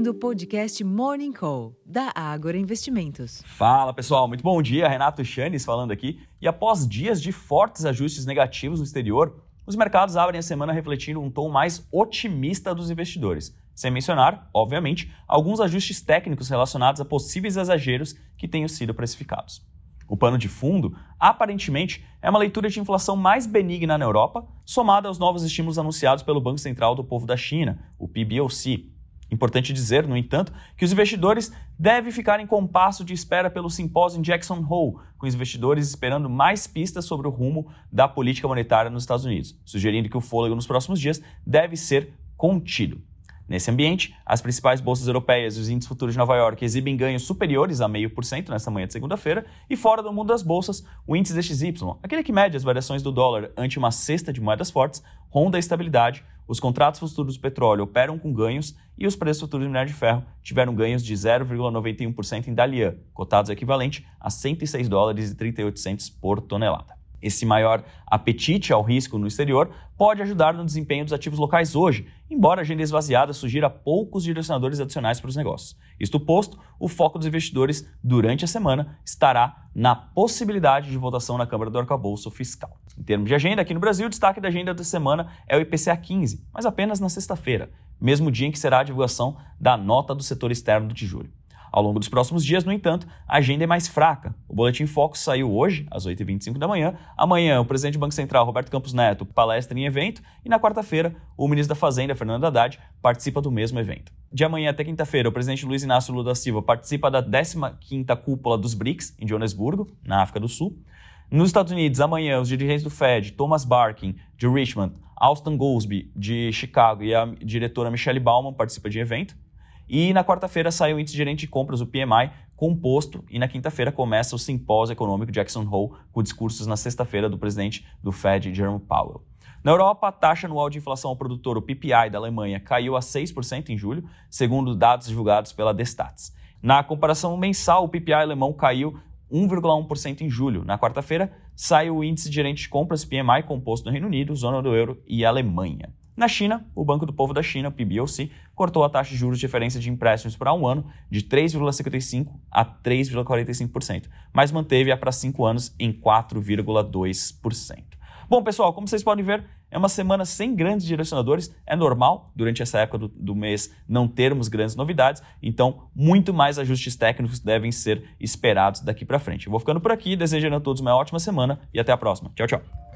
ouvindo o podcast Morning Call, da Ágora Investimentos. Fala pessoal, muito bom dia. Renato Chanes falando aqui. E após dias de fortes ajustes negativos no exterior, os mercados abrem a semana refletindo um tom mais otimista dos investidores. Sem mencionar, obviamente, alguns ajustes técnicos relacionados a possíveis exageros que tenham sido precificados. O pano de fundo, aparentemente, é uma leitura de inflação mais benigna na Europa, somada aos novos estímulos anunciados pelo Banco Central do Povo da China, o PBOC. Importante dizer, no entanto, que os investidores devem ficar em compasso de espera pelo simpósio em Jackson Hole, com os investidores esperando mais pistas sobre o rumo da política monetária nos Estados Unidos, sugerindo que o fôlego nos próximos dias deve ser contido. Nesse ambiente, as principais bolsas europeias e os índices futuros de Nova York exibem ganhos superiores a 0,5% nesta manhã de segunda-feira, e fora do mundo das bolsas, o índice DXY, aquele que mede as variações do dólar ante uma cesta de moedas fortes, ronda a estabilidade, os contratos futuros do petróleo operam com ganhos e os preços futuros de minério de ferro tiveram ganhos de 0,91% em Dalian, cotados equivalente a 106 dólares e 38 por tonelada. Esse maior apetite ao risco no exterior pode ajudar no desempenho dos ativos locais hoje, embora a agenda esvaziada sugira poucos direcionadores adicionais para os negócios. Isto posto, o foco dos investidores durante a semana estará na possibilidade de votação na Câmara do Arcabouço Fiscal. Em termos de agenda, aqui no Brasil, o destaque da agenda da semana é o IPCA 15, mas apenas na sexta-feira, mesmo dia em que será a divulgação da nota do setor externo do Tijolo. Ao longo dos próximos dias, no entanto, a agenda é mais fraca. O Boletim Focus saiu hoje, às 8h25 da manhã. Amanhã, o presidente do Banco Central, Roberto Campos Neto, palestra em evento. E na quarta-feira, o ministro da Fazenda, Fernando Haddad, participa do mesmo evento. De amanhã até quinta-feira, o presidente Luiz Inácio Lula da Silva participa da 15ª cúpula dos BRICS, em Joanesburgo, na África do Sul. Nos Estados Unidos, amanhã, os dirigentes do Fed, Thomas Barkin, de Richmond, Austin Goolsbee, de Chicago, e a diretora Michelle Bauman participam de evento. E na quarta-feira sai o índice gerente de compras, o PMI, composto, e na quinta-feira começa o simpósio econômico Jackson Hole, com discursos na sexta-feira do presidente do Fed, Jerome Powell. Na Europa, a taxa anual de inflação ao produtor, o PPI da Alemanha, caiu a 6% em julho, segundo dados divulgados pela Destats. Na comparação mensal, o PPI alemão caiu 1,1% em julho. Na quarta-feira, sai o índice gerente de compras PMI composto no Reino Unido, zona do euro e Alemanha. Na China, o Banco do Povo da China, PBOC, cortou a taxa de juros de referência de empréstimos para um ano de 3,55% a 3,45%, mas manteve-a para cinco anos em 4,2%. Bom, pessoal, como vocês podem ver, é uma semana sem grandes direcionadores. É normal, durante essa época do, do mês, não termos grandes novidades. Então, muito mais ajustes técnicos devem ser esperados daqui para frente. Eu vou ficando por aqui, desejando a todos uma ótima semana e até a próxima. Tchau, tchau.